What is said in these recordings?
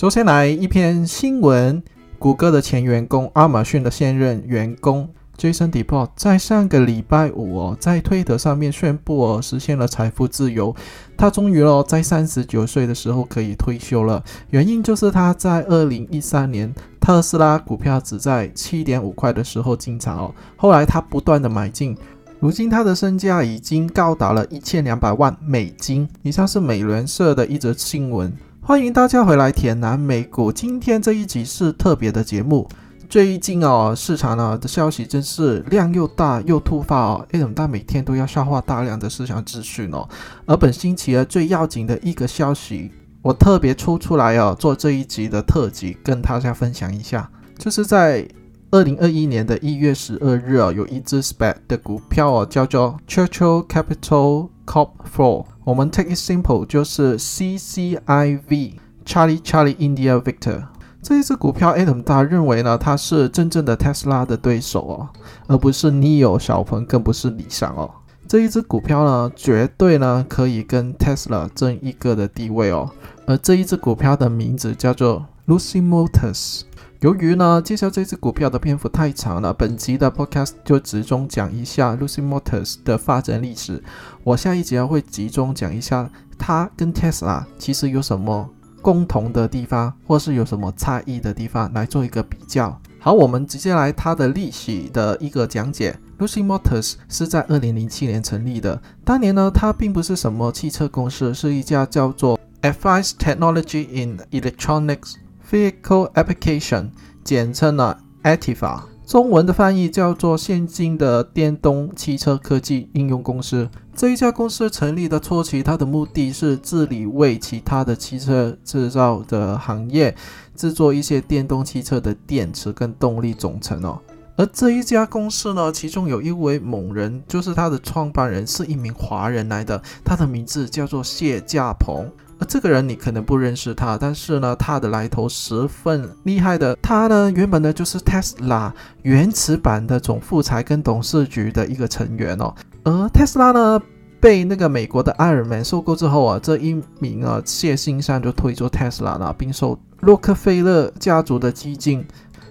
首先来一篇新闻：谷歌的前员工、亚马逊的现任员工 Jason Depot 在上个礼拜五哦，在推特上面宣布哦，实现了财富自由。他终于哦，在三十九岁的时候可以退休了。原因就是他在二零一三年特斯拉股票只在七点五块的时候进场哦，后来他不断的买进，如今他的身价已经高达了一千两百万美金。以上是美联社的一则新闻。欢迎大家回来，铁南美股。今天这一集是特别的节目。最近哦，市场呢的消息真是量又大又突发哦。A 等大每天都要消化大量的市场资讯哦。而本星期呢最要紧的一个消息，我特别抽出来哦，做这一集的特辑，跟大家分享一下。就是在二零二一年的一月十二日啊，有一只 SPAC 的股票哦，叫做 Churchill Capital Corp Four。我们 take it simple，就是 C C I V Charlie Charlie India Victor 这一只股票，Adam 大认为呢，它是真正的 Tesla 的对手哦，而不是 Neo 小鹏，更不是理想哦。这一只股票呢，绝对呢可以跟 Tesla 争一个的地位哦。而这一只股票的名字叫做 Lucy Motors。由于呢，介绍这只股票的篇幅太长了，本集的 podcast 就集中讲一下 Lucy Motors 的发展历史。我下一集会集中讲一下它跟 Tesla 其实有什么共同的地方，或是有什么差异的地方，来做一个比较。好，我们直接来它的历史的一个讲解。Lucy Motors 是在二零零七年成立的，当年呢，它并不是什么汽车公司，是一家叫做 Advanced Technology in Electronics。Vehicle Application，简称呢 Activa，中文的翻译叫做现今的电动汽车科技应用公司。这一家公司成立的初期，它的目的是治理为其他的汽车制造的行业制作一些电动汽车的电池跟动力总成哦。而这一家公司呢，其中有一位猛人，就是它的创办人是一名华人来的，他的名字叫做谢驾鹏。而这个人你可能不认识他，但是呢，他的来头十分厉害的。他呢，原本呢就是 Tesla 原始版的总副裁跟董事局的一个成员哦。而 Tesla 呢，被那个美国的 Iron Man 收购之后啊，这一名啊谢先生就退出 Tesla 了，并受洛克菲勒家族的基金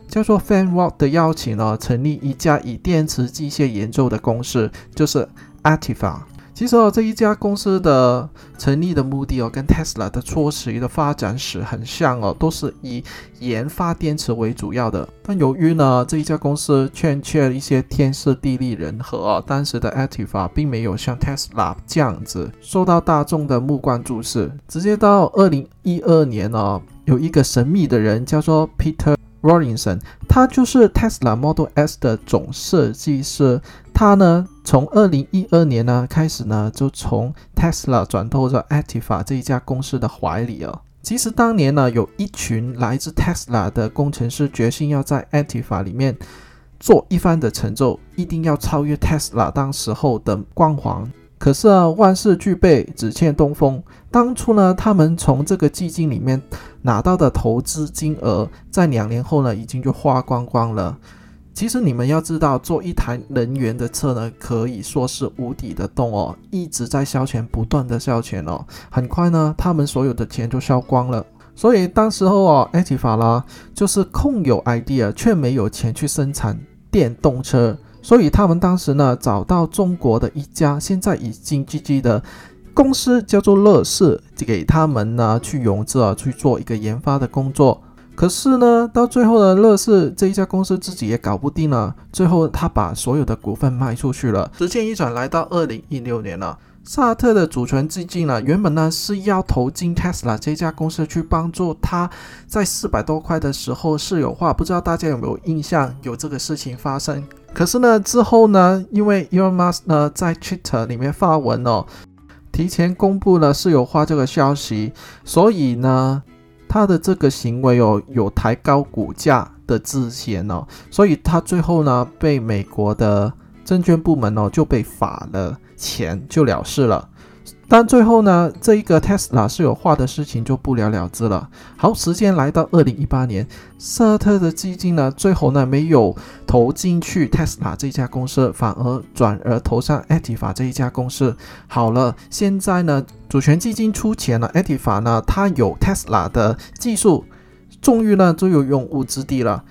叫做 Fanrock 的邀请呢，成立一家以电池机械研究的公司，就是 Ativa。其实哦，这一家公司的成立的目的哦，跟 Tesla 的初期的发展史很像哦，都是以研发电池为主要的。但由于呢，这一家公司欠缺一些天时地利人和哦，当时的 Activa 并没有像 Tesla 这样子受到大众的目光注视。直接到二零一二年哦，有一个神秘的人叫做 Peter Rawlinson，他就是 Tesla Model S 的总设计师。他呢，从二零一二年呢开始呢，就从 Tesla 转投到 Activa 这一家公司的怀里哦。其实当年呢，有一群来自 Tesla 的工程师决心要在 Activa 里面做一番的成就，一定要超越 Tesla 当时候的光环。可是啊，万事俱备，只欠东风。当初呢，他们从这个基金里面拿到的投资金额，在两年后呢，已经就花光光了。其实你们要知道，做一台能源的车呢，可以说是无底的洞哦，一直在烧钱，不断的烧钱哦。很快呢，他们所有的钱就烧光了。所以当时候哦，埃提法拉就是空有 idea，却没有钱去生产电动车。所以他们当时呢，找到中国的一家现在已经 GG 的公司，叫做乐视，给他们呢去融资啊，去做一个研发的工作。可是呢，到最后呢，乐视这一家公司自己也搞不定了。最后，他把所有的股份卖出去了。时间一转，来到二零一六年了。萨特的主权基金呢，原本呢是要投进 Tesla 这家公司去帮助他在四百多块的时候私有化。不知道大家有没有印象，有这个事情发生？可是呢，之后呢，因为 Elon Musk 呢在 Twitter 里面发文哦，提前公布了私有化这个消息，所以呢。他的这个行为哦，有抬高股价的之嫌哦，所以他最后呢，被美国的证券部门哦就被罚了钱，就了事了。但最后呢，这一个 Tesla 是有化的事情就不了了之了。好，时间来到二零一八年，瑟特的基金呢，最后呢没有投进去 Tesla 这家公司，反而转而投上 Activa 这一家公司。好了，现在呢，主权基金出钱了 a t i f a 呢，它有 Tesla 的技术，终于呢就有用武之地了。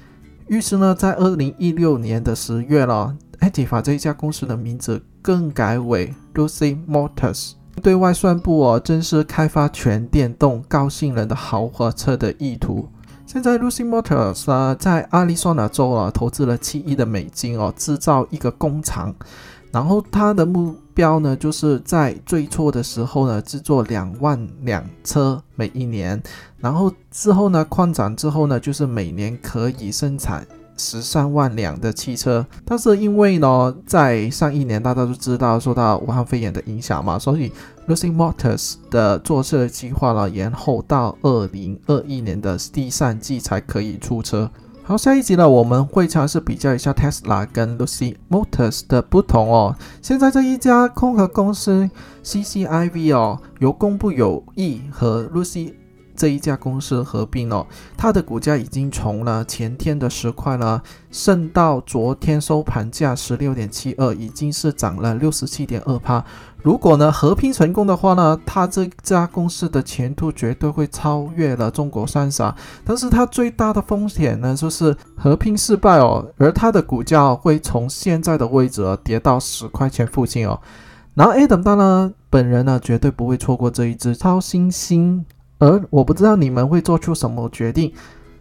于是呢，在二零一六年的十月了 a t i f a 这一家公司的名字更改为 Lucy Motors，对外宣布哦，正式开发全电动高性能的豪华车的意图。现在 Lucy Motors 啊，在阿利桑那州啊，投资了七亿的美金哦，制造一个工厂。然后它的目标呢，就是在最初的时候呢，制作两万辆车每一年，然后之后呢，扩展之后呢，就是每年可以生产十三万辆的汽车。但是因为呢，在上一年大家都知道受到武汉肺炎的影响嘛，所以 Lucy Motors 的做车计划呢，延后到二零二一年的第三季才可以出车。好，下一集呢，我们会尝试比较一下 Tesla 跟 Lucy Motors 的不同哦。现在这一家空壳公司 CCIV 哦，由公布有意和 Lucy 这一家公司合并哦，它的股价已经从了前天的十块呢，升到昨天收盘价十六点七二，已经是涨了六十七点二趴。如果呢合并成功的话呢，它这家公司的前途绝对会超越了中国三傻。但是它最大的风险呢，就是合并失败哦，而它的股价会从现在的位置跌到十块钱附近哦。然后 A 等大呢，本人呢绝对不会错过这一只超新星，而我不知道你们会做出什么决定。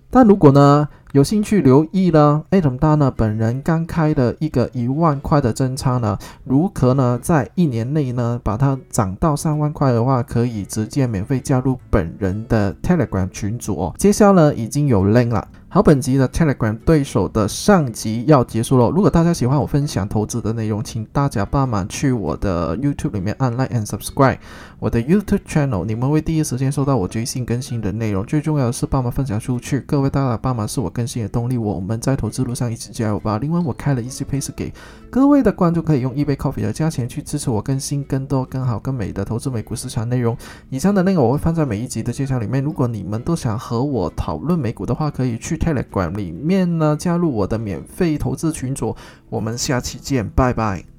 但如果呢？有兴趣留意呢？A 等大呢，本人刚开的一个一万块的增仓呢，如何呢，在一年内呢，把它涨到三万块的话，可以直接免费加入本人的 Telegram 群组哦。接下呢，已经有 link 了。好，本集的 Telegram 对手的上集要结束了。如果大家喜欢我分享投资的内容，请大家帮忙去我的 YouTube 里面按 Like and Subscribe 我的 YouTube Channel，你们会第一时间收到我最新更新的内容。最重要的是帮忙分享出去，各位大大帮忙是我更新的动力。我们在投资路上一起加油吧！另外，我开了一些配饰给各位的观众，可以用一杯 Coffee 的价钱去支持我更新更多、更好、更美的投资美股市场内容。以上的内容我会放在每一集的介绍里面。如果你们都想和我讨论美股的话，可以去。Telegram 里面呢，加入我的免费投资群组，我们下期见，拜拜。